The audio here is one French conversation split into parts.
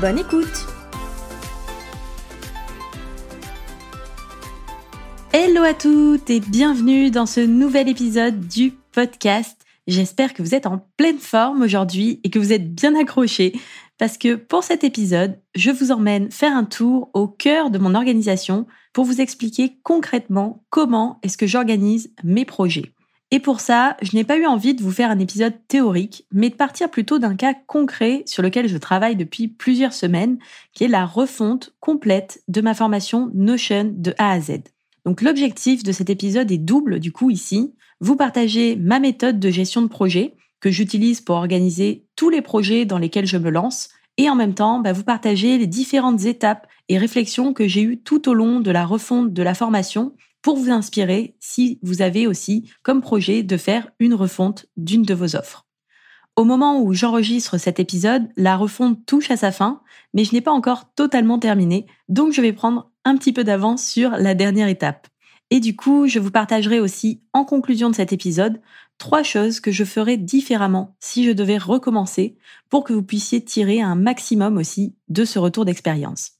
Bonne écoute Hello à toutes et bienvenue dans ce nouvel épisode du podcast. J'espère que vous êtes en pleine forme aujourd'hui et que vous êtes bien accrochés parce que pour cet épisode, je vous emmène faire un tour au cœur de mon organisation pour vous expliquer concrètement comment est-ce que j'organise mes projets. Et pour ça, je n'ai pas eu envie de vous faire un épisode théorique, mais de partir plutôt d'un cas concret sur lequel je travaille depuis plusieurs semaines, qui est la refonte complète de ma formation Notion de A à Z. Donc l'objectif de cet épisode est double du coup ici, vous partager ma méthode de gestion de projet que j'utilise pour organiser tous les projets dans lesquels je me lance, et en même temps bah, vous partager les différentes étapes et réflexions que j'ai eues tout au long de la refonte de la formation pour vous inspirer si vous avez aussi comme projet de faire une refonte d'une de vos offres. Au moment où j'enregistre cet épisode, la refonte touche à sa fin, mais je n'ai pas encore totalement terminé, donc je vais prendre un petit peu d'avance sur la dernière étape. Et du coup, je vous partagerai aussi en conclusion de cet épisode trois choses que je ferais différemment si je devais recommencer pour que vous puissiez tirer un maximum aussi de ce retour d'expérience.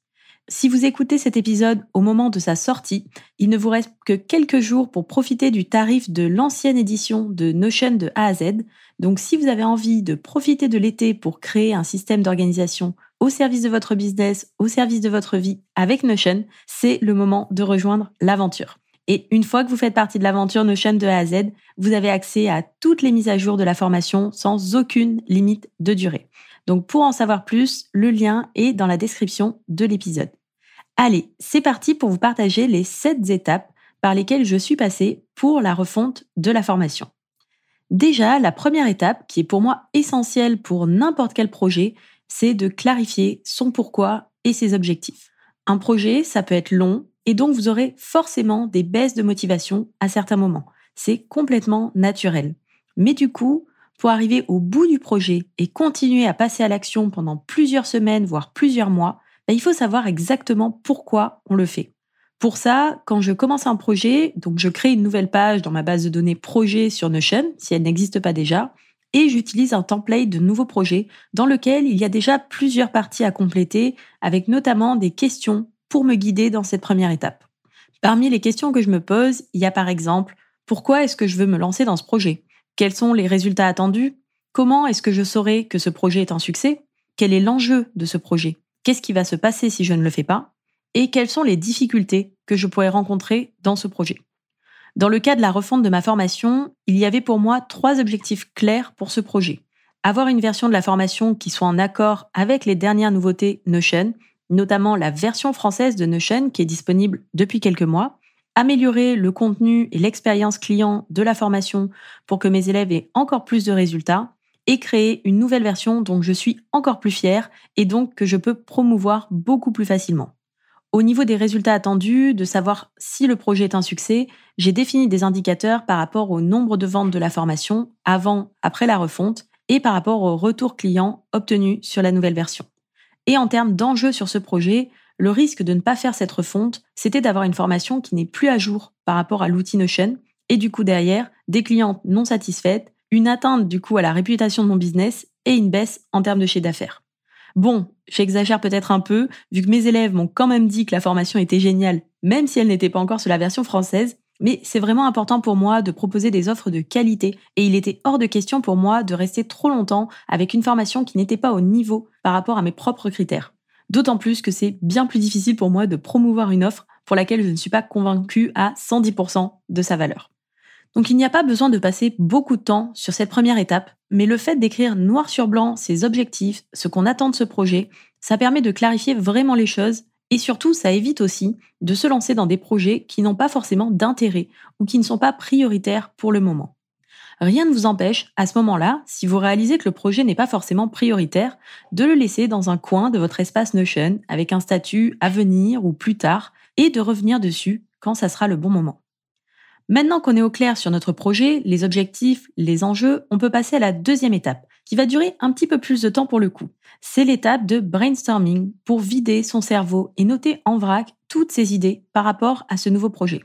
Si vous écoutez cet épisode au moment de sa sortie, il ne vous reste que quelques jours pour profiter du tarif de l'ancienne édition de Notion de A à Z. Donc si vous avez envie de profiter de l'été pour créer un système d'organisation au service de votre business, au service de votre vie avec Notion, c'est le moment de rejoindre l'aventure. Et une fois que vous faites partie de l'aventure Notion de A à Z, vous avez accès à toutes les mises à jour de la formation sans aucune limite de durée. Donc pour en savoir plus, le lien est dans la description de l'épisode. Allez, c'est parti pour vous partager les 7 étapes par lesquelles je suis passée pour la refonte de la formation. Déjà, la première étape, qui est pour moi essentielle pour n'importe quel projet, c'est de clarifier son pourquoi et ses objectifs. Un projet, ça peut être long, et donc vous aurez forcément des baisses de motivation à certains moments. C'est complètement naturel. Mais du coup, pour arriver au bout du projet et continuer à passer à l'action pendant plusieurs semaines, voire plusieurs mois, bah, il faut savoir exactement pourquoi on le fait. Pour ça, quand je commence un projet, donc je crée une nouvelle page dans ma base de données projet sur Notion, si elle n'existe pas déjà, et j'utilise un template de nouveau projet dans lequel il y a déjà plusieurs parties à compléter, avec notamment des questions pour me guider dans cette première étape. Parmi les questions que je me pose, il y a par exemple, pourquoi est-ce que je veux me lancer dans ce projet? Quels sont les résultats attendus? Comment est-ce que je saurai que ce projet est un succès? Quel est l'enjeu de ce projet? Qu'est-ce qui va se passer si je ne le fais pas? Et quelles sont les difficultés que je pourrais rencontrer dans ce projet? Dans le cas de la refonte de ma formation, il y avait pour moi trois objectifs clairs pour ce projet. Avoir une version de la formation qui soit en accord avec les dernières nouveautés Notion, notamment la version française de Notion qui est disponible depuis quelques mois, améliorer le contenu et l'expérience client de la formation pour que mes élèves aient encore plus de résultats et créer une nouvelle version dont je suis encore plus fière et donc que je peux promouvoir beaucoup plus facilement. Au niveau des résultats attendus, de savoir si le projet est un succès, j'ai défini des indicateurs par rapport au nombre de ventes de la formation avant, après la refonte et par rapport au retour client obtenu sur la nouvelle version. Et en termes d'enjeux sur ce projet, le risque de ne pas faire cette refonte, c'était d'avoir une formation qui n'est plus à jour par rapport à l'outil Notion, et du coup derrière, des clientes non satisfaites, une atteinte du coup à la réputation de mon business et une baisse en termes de chiffre d'affaires. Bon, j'exagère peut-être un peu, vu que mes élèves m'ont quand même dit que la formation était géniale, même si elle n'était pas encore sur la version française, mais c'est vraiment important pour moi de proposer des offres de qualité et il était hors de question pour moi de rester trop longtemps avec une formation qui n'était pas au niveau par rapport à mes propres critères. D'autant plus que c'est bien plus difficile pour moi de promouvoir une offre pour laquelle je ne suis pas convaincue à 110% de sa valeur. Donc il n'y a pas besoin de passer beaucoup de temps sur cette première étape, mais le fait d'écrire noir sur blanc ses objectifs, ce qu'on attend de ce projet, ça permet de clarifier vraiment les choses et surtout ça évite aussi de se lancer dans des projets qui n'ont pas forcément d'intérêt ou qui ne sont pas prioritaires pour le moment. Rien ne vous empêche, à ce moment-là, si vous réalisez que le projet n'est pas forcément prioritaire, de le laisser dans un coin de votre espace Notion avec un statut à venir ou plus tard et de revenir dessus quand ça sera le bon moment. Maintenant qu'on est au clair sur notre projet, les objectifs, les enjeux, on peut passer à la deuxième étape, qui va durer un petit peu plus de temps pour le coup. C'est l'étape de brainstorming pour vider son cerveau et noter en vrac toutes ses idées par rapport à ce nouveau projet.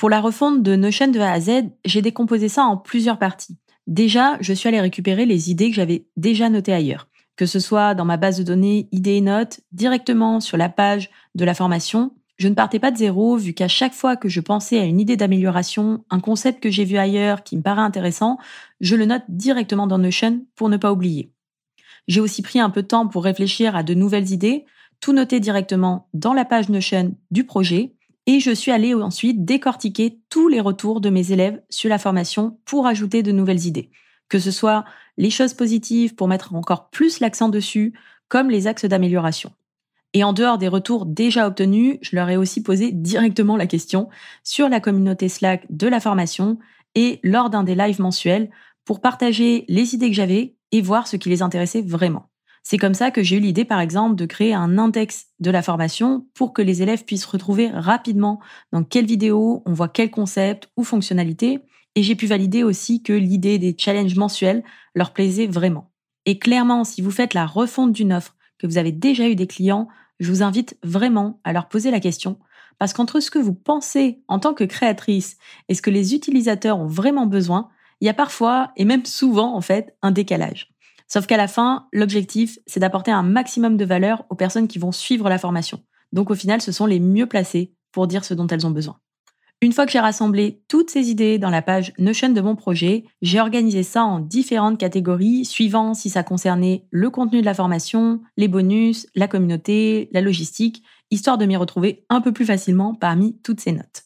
Pour la refonte de Notion de A à Z, j'ai décomposé ça en plusieurs parties. Déjà, je suis allée récupérer les idées que j'avais déjà notées ailleurs, que ce soit dans ma base de données idées et notes, directement sur la page de la formation, je ne partais pas de zéro, vu qu'à chaque fois que je pensais à une idée d'amélioration, un concept que j'ai vu ailleurs qui me paraît intéressant, je le note directement dans Notion pour ne pas oublier. J'ai aussi pris un peu de temps pour réfléchir à de nouvelles idées, tout noter directement dans la page Notion du projet, et je suis allée ensuite décortiquer tous les retours de mes élèves sur la formation pour ajouter de nouvelles idées. Que ce soit les choses positives pour mettre encore plus l'accent dessus, comme les axes d'amélioration. Et en dehors des retours déjà obtenus, je leur ai aussi posé directement la question sur la communauté Slack de la formation et lors d'un des lives mensuels pour partager les idées que j'avais et voir ce qui les intéressait vraiment. C'est comme ça que j'ai eu l'idée, par exemple, de créer un index de la formation pour que les élèves puissent retrouver rapidement dans quelle vidéo on voit quel concept ou fonctionnalité. Et j'ai pu valider aussi que l'idée des challenges mensuels leur plaisait vraiment. Et clairement, si vous faites la refonte d'une offre que vous avez déjà eu des clients, je vous invite vraiment à leur poser la question, parce qu'entre ce que vous pensez en tant que créatrice et ce que les utilisateurs ont vraiment besoin, il y a parfois, et même souvent en fait, un décalage. Sauf qu'à la fin, l'objectif, c'est d'apporter un maximum de valeur aux personnes qui vont suivre la formation. Donc au final, ce sont les mieux placés pour dire ce dont elles ont besoin. Une fois que j'ai rassemblé toutes ces idées dans la page Notion de mon projet, j'ai organisé ça en différentes catégories suivant si ça concernait le contenu de la formation, les bonus, la communauté, la logistique, histoire de m'y retrouver un peu plus facilement parmi toutes ces notes.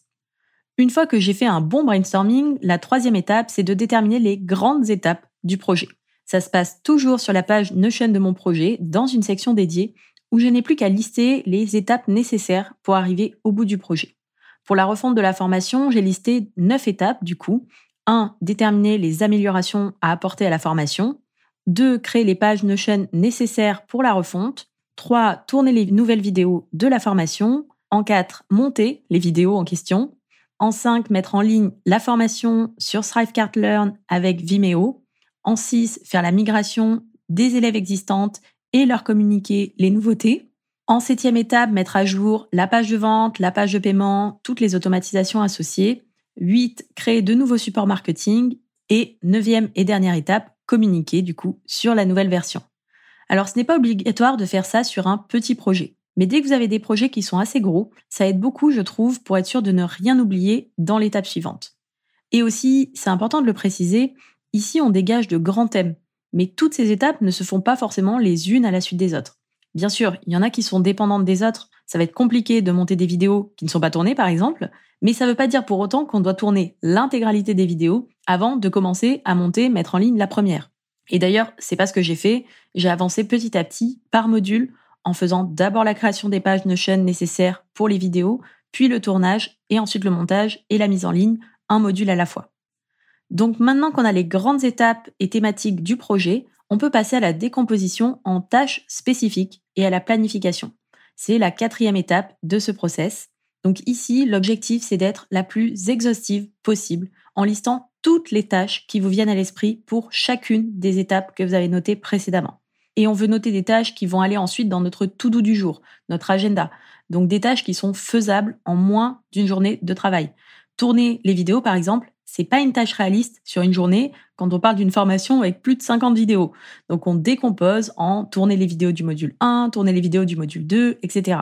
Une fois que j'ai fait un bon brainstorming, la troisième étape, c'est de déterminer les grandes étapes du projet. Ça se passe toujours sur la page Notion de mon projet, dans une section dédiée, où je n'ai plus qu'à lister les étapes nécessaires pour arriver au bout du projet. Pour la refonte de la formation, j'ai listé neuf étapes du coup. 1. Déterminer les améliorations à apporter à la formation. 2. Créer les pages Notion nécessaires pour la refonte. 3. Tourner les nouvelles vidéos de la formation. En 4. Monter les vidéos en question. En 5. Mettre en ligne la formation sur Thrivecart Learn avec Vimeo. En 6. Faire la migration des élèves existantes et leur communiquer les nouveautés. En septième étape, mettre à jour la page de vente, la page de paiement, toutes les automatisations associées. 8. Créer de nouveaux supports marketing. Et neuvième et dernière étape, communiquer du coup sur la nouvelle version. Alors ce n'est pas obligatoire de faire ça sur un petit projet. Mais dès que vous avez des projets qui sont assez gros, ça aide beaucoup, je trouve, pour être sûr de ne rien oublier dans l'étape suivante. Et aussi, c'est important de le préciser, ici on dégage de grands thèmes, mais toutes ces étapes ne se font pas forcément les unes à la suite des autres. Bien sûr, il y en a qui sont dépendantes des autres. Ça va être compliqué de monter des vidéos qui ne sont pas tournées, par exemple, mais ça ne veut pas dire pour autant qu'on doit tourner l'intégralité des vidéos avant de commencer à monter, mettre en ligne la première. Et d'ailleurs, c'est pas ce que j'ai fait. J'ai avancé petit à petit par module en faisant d'abord la création des pages Notion nécessaires pour les vidéos, puis le tournage et ensuite le montage et la mise en ligne, un module à la fois. Donc maintenant qu'on a les grandes étapes et thématiques du projet, on peut passer à la décomposition en tâches spécifiques et à la planification. C'est la quatrième étape de ce process. Donc ici, l'objectif, c'est d'être la plus exhaustive possible en listant toutes les tâches qui vous viennent à l'esprit pour chacune des étapes que vous avez notées précédemment. Et on veut noter des tâches qui vont aller ensuite dans notre to-do du jour, notre agenda. Donc des tâches qui sont faisables en moins d'une journée de travail. Tourner les vidéos, par exemple, c'est pas une tâche réaliste sur une journée quand on parle d'une formation avec plus de 50 vidéos. Donc on décompose en tourner les vidéos du module 1, tourner les vidéos du module 2, etc.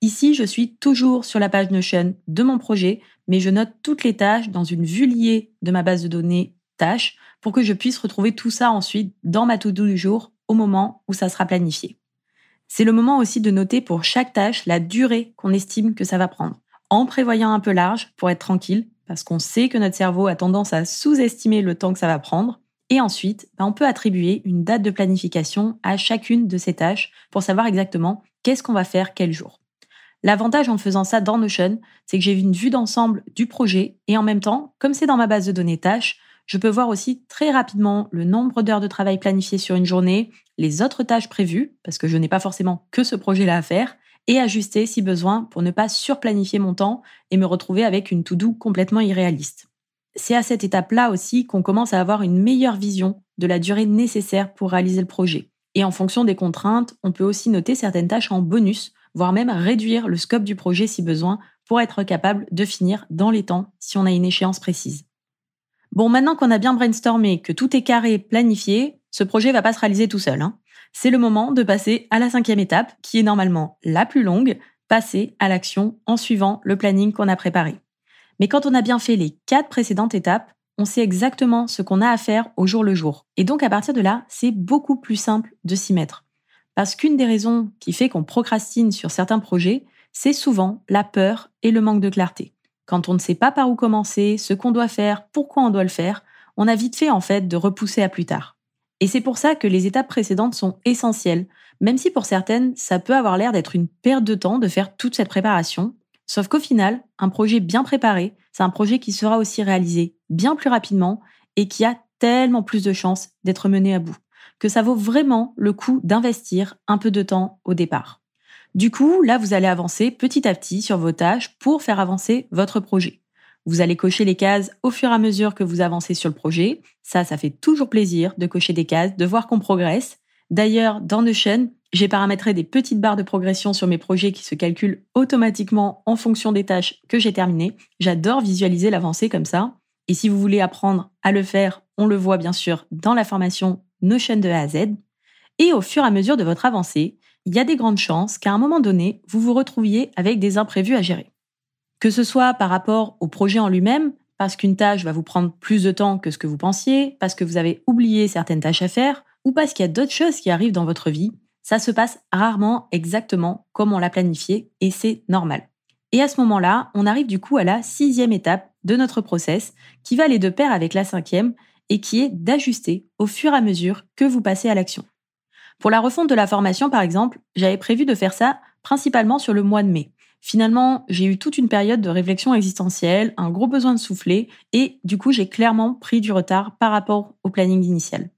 Ici, je suis toujours sur la page Notion de mon projet, mais je note toutes les tâches dans une vue liée de ma base de données tâches pour que je puisse retrouver tout ça ensuite dans ma to-do du jour au moment où ça sera planifié. C'est le moment aussi de noter pour chaque tâche la durée qu'on estime que ça va prendre, en prévoyant un peu large pour être tranquille parce qu'on sait que notre cerveau a tendance à sous-estimer le temps que ça va prendre. Et ensuite, bah, on peut attribuer une date de planification à chacune de ces tâches pour savoir exactement qu'est-ce qu'on va faire quel jour. L'avantage en faisant ça dans Notion, c'est que j'ai une vue d'ensemble du projet et en même temps, comme c'est dans ma base de données tâches, je peux voir aussi très rapidement le nombre d'heures de travail planifiées sur une journée, les autres tâches prévues, parce que je n'ai pas forcément que ce projet-là à faire, et ajuster si besoin pour ne pas surplanifier mon temps et me retrouver avec une to-do complètement irréaliste. C'est à cette étape-là aussi qu'on commence à avoir une meilleure vision de la durée nécessaire pour réaliser le projet. Et en fonction des contraintes, on peut aussi noter certaines tâches en bonus, voire même réduire le scope du projet si besoin pour être capable de finir dans les temps si on a une échéance précise. Bon, maintenant qu'on a bien brainstormé, que tout est carré, planifié, ce projet va pas se réaliser tout seul. Hein. C'est le moment de passer à la cinquième étape, qui est normalement la plus longue, passer à l'action en suivant le planning qu'on a préparé. Mais quand on a bien fait les quatre précédentes étapes, on sait exactement ce qu'on a à faire au jour le jour. Et donc à partir de là, c'est beaucoup plus simple de s'y mettre. Parce qu'une des raisons qui fait qu'on procrastine sur certains projets, c'est souvent la peur et le manque de clarté. Quand on ne sait pas par où commencer, ce qu'on doit faire, pourquoi on doit le faire, on a vite fait en fait de repousser à plus tard. Et c'est pour ça que les étapes précédentes sont essentielles, même si pour certaines, ça peut avoir l'air d'être une perte de temps de faire toute cette préparation. Sauf qu'au final, un projet bien préparé, c'est un projet qui sera aussi réalisé bien plus rapidement et qui a tellement plus de chances d'être mené à bout, que ça vaut vraiment le coup d'investir un peu de temps au départ. Du coup, là, vous allez avancer petit à petit sur vos tâches pour faire avancer votre projet. Vous allez cocher les cases au fur et à mesure que vous avancez sur le projet. Ça, ça fait toujours plaisir de cocher des cases, de voir qu'on progresse. D'ailleurs, dans Notion, j'ai paramétré des petites barres de progression sur mes projets qui se calculent automatiquement en fonction des tâches que j'ai terminées. J'adore visualiser l'avancée comme ça. Et si vous voulez apprendre à le faire, on le voit bien sûr dans la formation Notion de A à Z. Et au fur et à mesure de votre avancée, il y a des grandes chances qu'à un moment donné, vous vous retrouviez avec des imprévus à gérer. Que ce soit par rapport au projet en lui-même, parce qu'une tâche va vous prendre plus de temps que ce que vous pensiez, parce que vous avez oublié certaines tâches à faire, ou parce qu'il y a d'autres choses qui arrivent dans votre vie, ça se passe rarement exactement comme on l'a planifié et c'est normal. Et à ce moment-là, on arrive du coup à la sixième étape de notre process qui va aller de pair avec la cinquième et qui est d'ajuster au fur et à mesure que vous passez à l'action. Pour la refonte de la formation, par exemple, j'avais prévu de faire ça principalement sur le mois de mai. Finalement, j'ai eu toute une période de réflexion existentielle, un gros besoin de souffler, et du coup, j'ai clairement pris du retard par rapport au planning initial.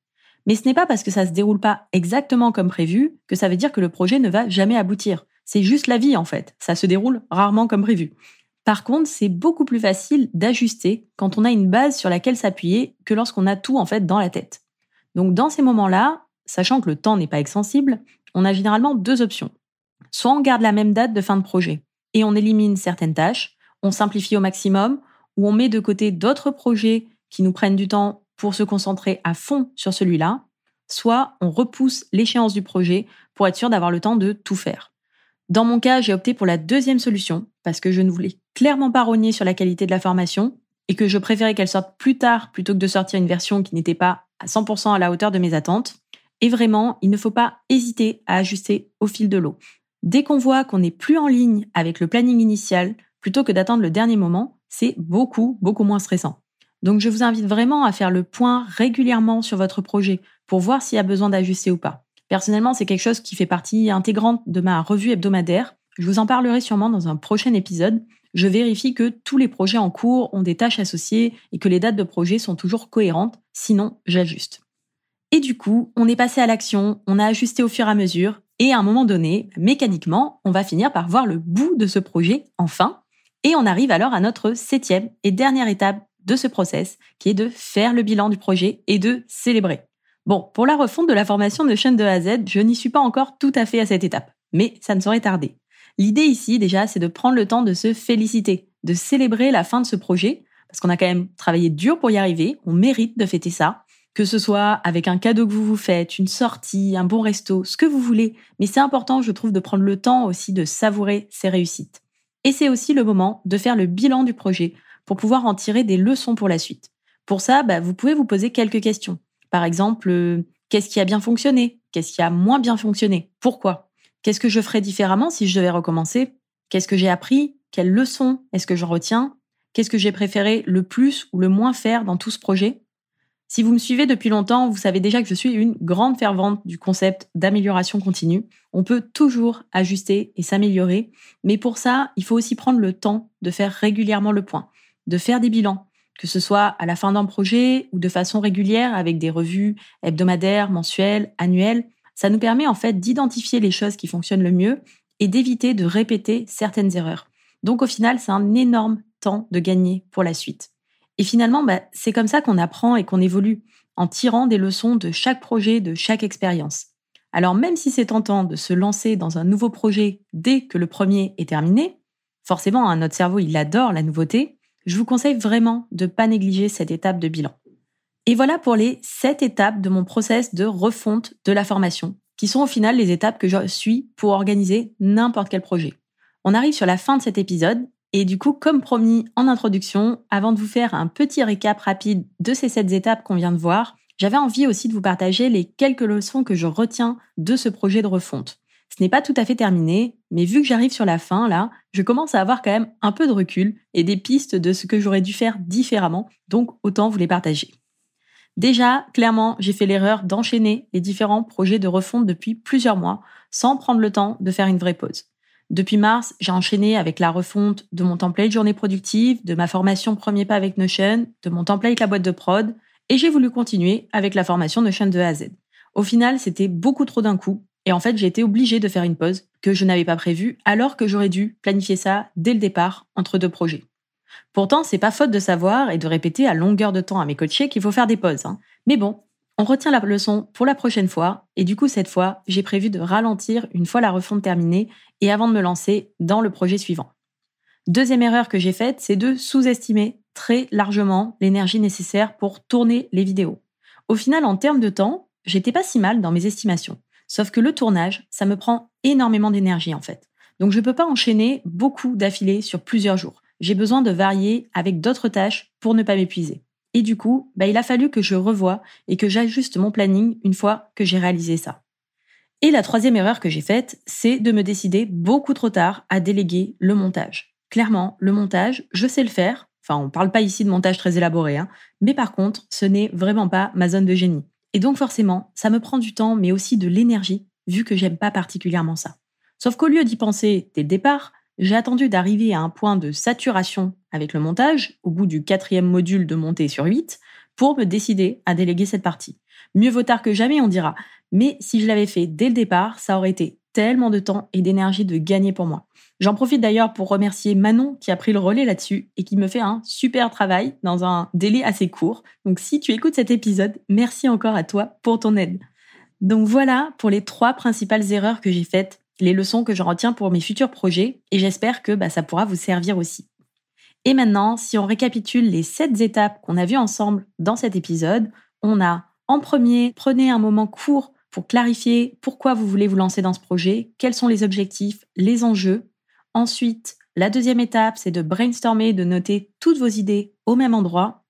Mais ce n'est pas parce que ça se déroule pas exactement comme prévu que ça veut dire que le projet ne va jamais aboutir. C'est juste la vie en fait. Ça se déroule rarement comme prévu. Par contre, c'est beaucoup plus facile d'ajuster quand on a une base sur laquelle s'appuyer que lorsqu'on a tout en fait dans la tête. Donc dans ces moments-là, sachant que le temps n'est pas extensible, on a généralement deux options. Soit on garde la même date de fin de projet et on élimine certaines tâches, on simplifie au maximum, ou on met de côté d'autres projets qui nous prennent du temps pour se concentrer à fond sur celui-là, soit on repousse l'échéance du projet pour être sûr d'avoir le temps de tout faire. Dans mon cas, j'ai opté pour la deuxième solution parce que je ne voulais clairement pas rogner sur la qualité de la formation et que je préférais qu'elle sorte plus tard plutôt que de sortir une version qui n'était pas à 100% à la hauteur de mes attentes. Et vraiment, il ne faut pas hésiter à ajuster au fil de l'eau. Dès qu'on voit qu'on n'est plus en ligne avec le planning initial, plutôt que d'attendre le dernier moment, c'est beaucoup, beaucoup moins stressant. Donc je vous invite vraiment à faire le point régulièrement sur votre projet pour voir s'il y a besoin d'ajuster ou pas. Personnellement, c'est quelque chose qui fait partie intégrante de ma revue hebdomadaire. Je vous en parlerai sûrement dans un prochain épisode. Je vérifie que tous les projets en cours ont des tâches associées et que les dates de projet sont toujours cohérentes, sinon j'ajuste. Et du coup, on est passé à l'action, on a ajusté au fur et à mesure, et à un moment donné, mécaniquement, on va finir par voir le bout de ce projet, enfin, et on arrive alors à notre septième et dernière étape de ce process, qui est de faire le bilan du projet et de célébrer. Bon, pour la refonte de la formation de chaîne de A à Z, je n'y suis pas encore tout à fait à cette étape, mais ça ne saurait tarder. L'idée ici, déjà, c'est de prendre le temps de se féliciter, de célébrer la fin de ce projet, parce qu'on a quand même travaillé dur pour y arriver, on mérite de fêter ça, que ce soit avec un cadeau que vous vous faites, une sortie, un bon resto, ce que vous voulez, mais c'est important, je trouve, de prendre le temps aussi de savourer ces réussites. Et c'est aussi le moment de faire le bilan du projet pour pouvoir en tirer des leçons pour la suite. Pour ça, bah, vous pouvez vous poser quelques questions. Par exemple, euh, qu'est-ce qui a bien fonctionné? Qu'est-ce qui a moins bien fonctionné? Pourquoi? Qu'est-ce que je ferais différemment si je devais recommencer? Qu'est-ce que j'ai appris? Quelles leçons est-ce que j'en retiens? Qu'est-ce que j'ai préféré le plus ou le moins faire dans tout ce projet? Si vous me suivez depuis longtemps, vous savez déjà que je suis une grande fervente du concept d'amélioration continue. On peut toujours ajuster et s'améliorer, mais pour ça, il faut aussi prendre le temps de faire régulièrement le point de faire des bilans, que ce soit à la fin d'un projet ou de façon régulière avec des revues hebdomadaires, mensuelles, annuelles. Ça nous permet en fait d'identifier les choses qui fonctionnent le mieux et d'éviter de répéter certaines erreurs. Donc au final, c'est un énorme temps de gagner pour la suite. Et finalement, bah, c'est comme ça qu'on apprend et qu'on évolue, en tirant des leçons de chaque projet, de chaque expérience. Alors même si c'est tentant de se lancer dans un nouveau projet dès que le premier est terminé, forcément, hein, notre cerveau, il adore la nouveauté, je vous conseille vraiment de ne pas négliger cette étape de bilan. Et voilà pour les sept étapes de mon process de refonte de la formation, qui sont au final les étapes que je suis pour organiser n'importe quel projet. On arrive sur la fin de cet épisode, et du coup, comme promis en introduction, avant de vous faire un petit récap rapide de ces sept étapes qu'on vient de voir, j'avais envie aussi de vous partager les quelques leçons que je retiens de ce projet de refonte. Ce n'est pas tout à fait terminé, mais vu que j'arrive sur la fin, là, je commence à avoir quand même un peu de recul et des pistes de ce que j'aurais dû faire différemment, donc autant vous les partager. Déjà, clairement, j'ai fait l'erreur d'enchaîner les différents projets de refonte depuis plusieurs mois, sans prendre le temps de faire une vraie pause. Depuis mars, j'ai enchaîné avec la refonte de mon template journée productive, de ma formation premier pas avec Notion, de mon template la boîte de prod, et j'ai voulu continuer avec la formation Notion de A à Z. Au final, c'était beaucoup trop d'un coup, et en fait, j'ai été obligée de faire une pause que je n'avais pas prévue, alors que j'aurais dû planifier ça dès le départ entre deux projets. Pourtant, c'est pas faute de savoir et de répéter à longueur de temps à mes coachés qu'il faut faire des pauses. Hein. Mais bon, on retient la leçon pour la prochaine fois, et du coup, cette fois, j'ai prévu de ralentir une fois la refonte terminée et avant de me lancer dans le projet suivant. Deuxième erreur que j'ai faite, c'est de sous-estimer très largement l'énergie nécessaire pour tourner les vidéos. Au final, en termes de temps, j'étais pas si mal dans mes estimations. Sauf que le tournage, ça me prend énormément d'énergie en fait. Donc je ne peux pas enchaîner beaucoup d'affilés sur plusieurs jours. J'ai besoin de varier avec d'autres tâches pour ne pas m'épuiser. Et du coup, bah, il a fallu que je revoie et que j'ajuste mon planning une fois que j'ai réalisé ça. Et la troisième erreur que j'ai faite, c'est de me décider beaucoup trop tard à déléguer le montage. Clairement, le montage, je sais le faire. Enfin, on ne parle pas ici de montage très élaboré, hein, mais par contre, ce n'est vraiment pas ma zone de génie. Et donc forcément, ça me prend du temps, mais aussi de l'énergie, vu que j'aime pas particulièrement ça. Sauf qu'au lieu d'y penser dès le départ, j'ai attendu d'arriver à un point de saturation avec le montage, au bout du quatrième module de montée sur 8, pour me décider à déléguer cette partie. Mieux vaut tard que jamais, on dira. Mais si je l'avais fait dès le départ, ça aurait été tellement de temps et d'énergie de gagner pour moi. J'en profite d'ailleurs pour remercier Manon qui a pris le relais là-dessus et qui me fait un super travail dans un délai assez court. Donc si tu écoutes cet épisode, merci encore à toi pour ton aide. Donc voilà pour les trois principales erreurs que j'ai faites, les leçons que je retiens pour mes futurs projets et j'espère que bah, ça pourra vous servir aussi. Et maintenant, si on récapitule les sept étapes qu'on a vues ensemble dans cet épisode, on a en premier, prenez un moment court pour clarifier pourquoi vous voulez vous lancer dans ce projet, quels sont les objectifs, les enjeux. Ensuite, la deuxième étape, c'est de brainstormer, de noter toutes vos idées au même endroit.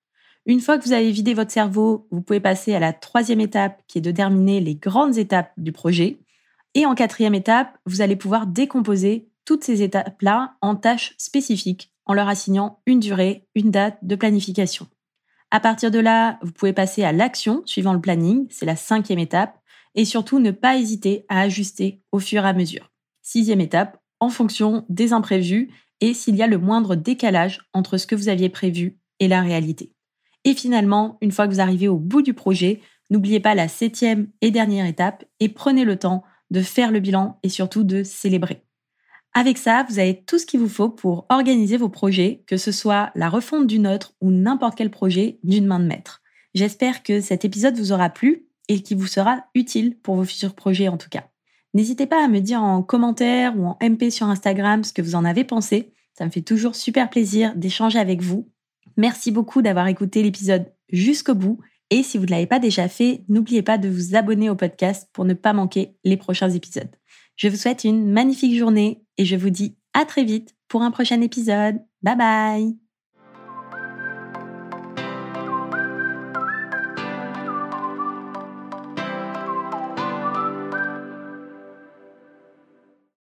Une fois que vous avez vidé votre cerveau, vous pouvez passer à la troisième étape qui est de terminer les grandes étapes du projet. Et en quatrième étape, vous allez pouvoir décomposer toutes ces étapes-là en tâches spécifiques en leur assignant une durée, une date de planification. À partir de là, vous pouvez passer à l'action suivant le planning, c'est la cinquième étape, et surtout ne pas hésiter à ajuster au fur et à mesure. Sixième étape, en fonction des imprévus et s'il y a le moindre décalage entre ce que vous aviez prévu et la réalité. Et finalement, une fois que vous arrivez au bout du projet, n'oubliez pas la septième et dernière étape et prenez le temps de faire le bilan et surtout de célébrer. Avec ça, vous avez tout ce qu'il vous faut pour organiser vos projets, que ce soit la refonte d'une autre ou n'importe quel projet d'une main de maître. J'espère que cet épisode vous aura plu et qui vous sera utile pour vos futurs projets en tout cas. N'hésitez pas à me dire en commentaire ou en MP sur Instagram ce que vous en avez pensé. Ça me fait toujours super plaisir d'échanger avec vous. Merci beaucoup d'avoir écouté l'épisode jusqu'au bout. Et si vous ne l'avez pas déjà fait, n'oubliez pas de vous abonner au podcast pour ne pas manquer les prochains épisodes. Je vous souhaite une magnifique journée et je vous dis à très vite pour un prochain épisode. Bye bye